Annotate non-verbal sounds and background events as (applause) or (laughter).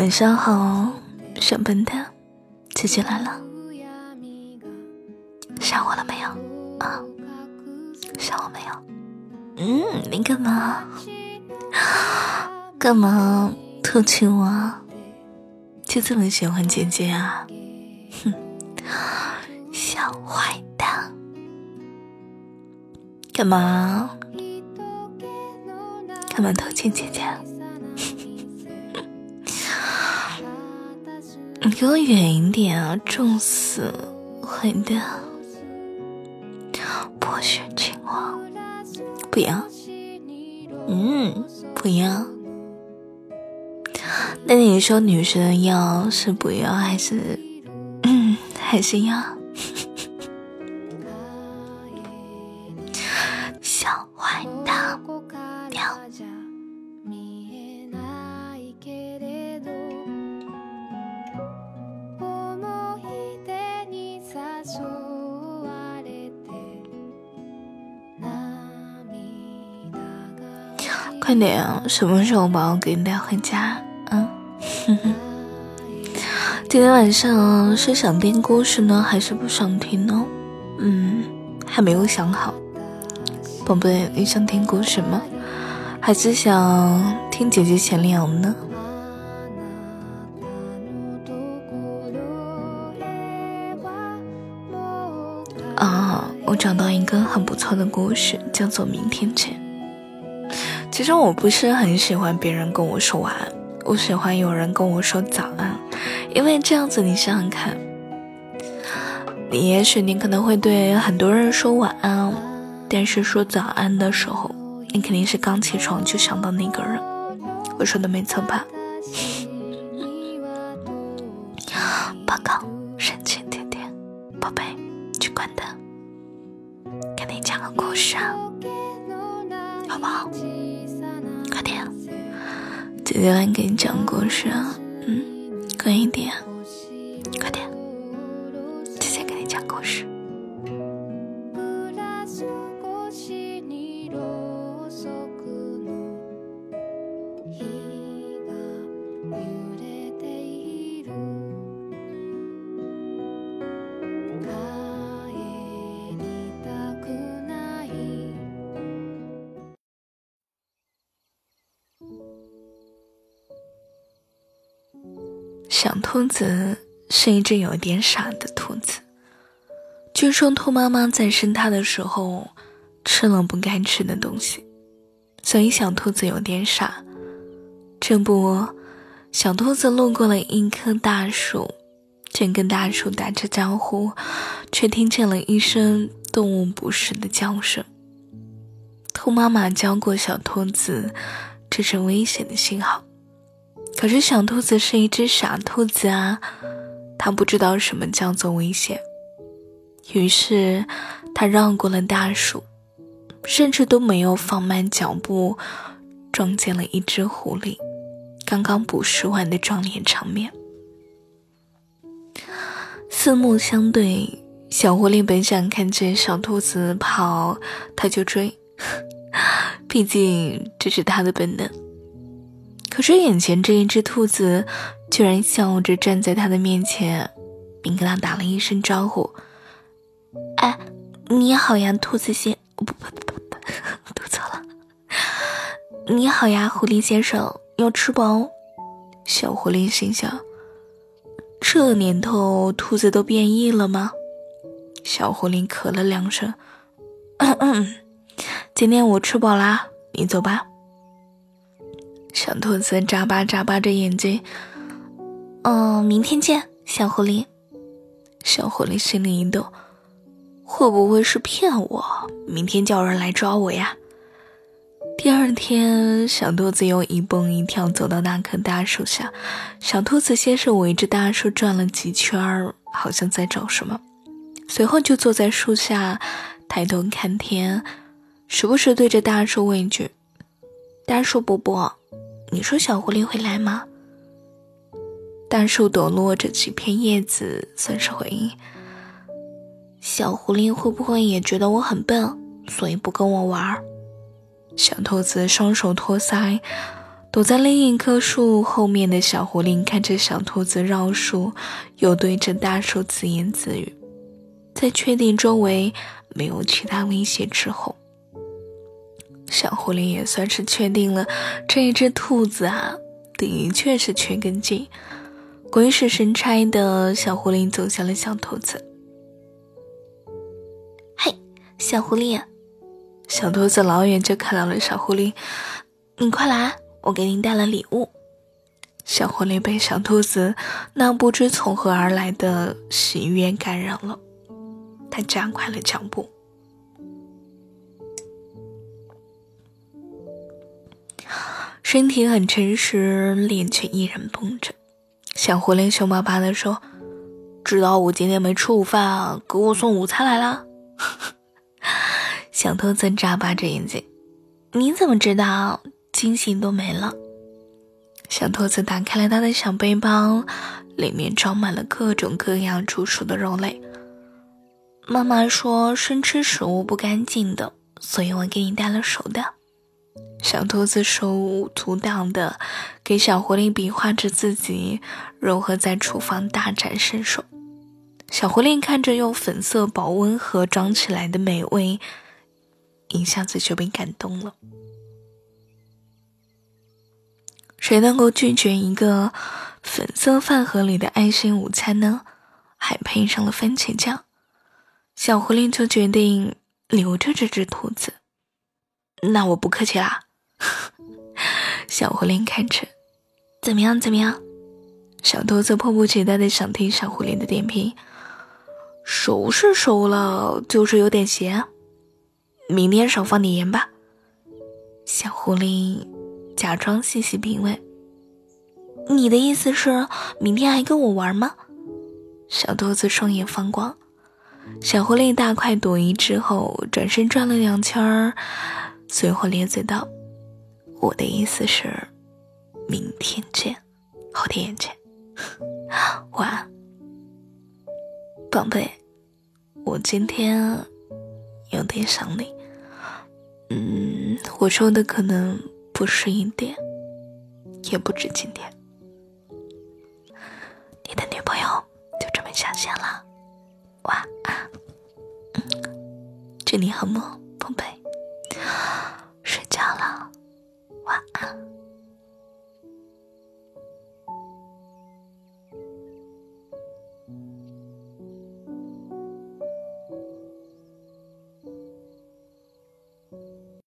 晚上好，小笨蛋，姐姐来了。想我了没有？啊，想我没有？嗯，你干嘛？干嘛偷亲我？就这么喜欢姐姐啊？哼，小坏蛋！干嘛？干嘛偷亲姐姐？你给我远一点啊！重死，坏蛋！不许亲我！不要！嗯，不要。那你说女生要是不要还是嗯还是要？快点！什么时候把我给你带回家？嗯，(laughs) 今天晚上是想听故事呢，还是不想听呢？嗯，还没有想好。宝贝，你想听故事吗？还是想听姐姐闲聊呢？啊，我找到一个很不错的故事，叫做《明天见》。其实我不是很喜欢别人跟我说晚安，我喜欢有人跟我说早安，因为这样子，你想想看，你也许你可能会对很多人说晚安，但是说早安的时候，你肯定是刚起床就想到那个人。我说的没错吧？报告，神奇点点，宝贝，去关灯，给你讲个故事啊，好不好？姐姐来给你讲故事啊，嗯，快一点，小兔子是一只有点傻的兔子。据说兔妈妈在生它的时候吃了不该吃的东西，所以小兔子有点傻。这不，小兔子路过了一棵大树，正跟大树打着招呼，却听见了一声动物捕食的叫声。兔妈妈教过小兔子，这是危险的信号。可是小兔子是一只傻兔子啊，它不知道什么叫做危险，于是它绕过了大树，甚至都没有放慢脚步，撞见了一只狐狸刚刚捕食完的壮烈场面。四目相对，小狐狸本想看见小兔子跑，它就追，(laughs) 毕竟这是它的本能。可是眼前这一只兔子，居然笑着站在他的面前，并跟他打了一声招呼：“哎，你好呀，兔子先……不不不不不，读错 (laughs) 了。你好呀，狐狸先生，要吃饱？”小狐狸心想：“这年头，兔子都变异了吗？”小狐狸咳了两声：“ (coughs) 今天我吃饱啦，你走吧。”小兔子眨巴眨巴着眼睛，嗯，明天见，小狐狸。小狐狸心里一动，会不会是骗我？明天叫人来抓我呀？第二天，小兔子又一蹦一跳走到那棵大树下。小兔子先是围着大树转了几圈，好像在找什么，随后就坐在树下，抬头看天，时不时对着大树问一句：“大树伯伯。”你说小狐狸会来吗？大树抖落着几片叶子，算是回应。小狐狸会不会也觉得我很笨，所以不跟我玩？小兔子双手托腮，躲在另一棵树后面的小狐狸看着小兔子绕树，又对着大树自言自语。在确定周围没有其他威胁之后，小狐狸也算是确定了这一只兔子啊，的确是缺根筋。鬼使神差的小狐狸走向了小兔子。嘿，小狐狸！小兔子老远就看到了小狐狸，你快来！我给您带了礼物。小狐狸被小兔子那不知从何而来的喜悦感染了，它加快了脚步。身体很诚实，脸却依然绷着。小狐狸凶巴巴地说：“知道我今天没吃午饭，给我送午餐来了。”小兔子眨巴着眼睛：“你怎么知道？”惊喜都没了。小兔子打开了他的小背包，里面装满了各种各样煮熟的肉类。妈妈说生吃食物不干净的，所以我给你带了熟的。小兔子手舞足蹈的给小狐狸比划着自己如何在厨房大展身手。小狐狸看着用粉色保温盒装起来的美味，一下子就被感动了。谁能够拒绝一个粉色饭盒里的爱心午餐呢？还配上了番茄酱，小狐狸就决定留着这只兔子。那我不客气啦。(laughs) 小狐狸看着，怎么样？怎么样？小兔子迫不及待的想听小狐狸的点评。熟是熟了，就是有点咸，明天少放点盐吧。小狐狸。假装细细品味。你的意思是明天还跟我玩吗？小兔子双眼放光。小狐狸大快朵颐之后，转身转了两圈儿，随后咧嘴道：“我的意思是，明天见，后天见。(laughs) 晚安，宝贝。我今天有点想你。嗯，我说的可能。”不是一点，也不止今天。你的女朋友就这么下线了，晚安，祝你好梦。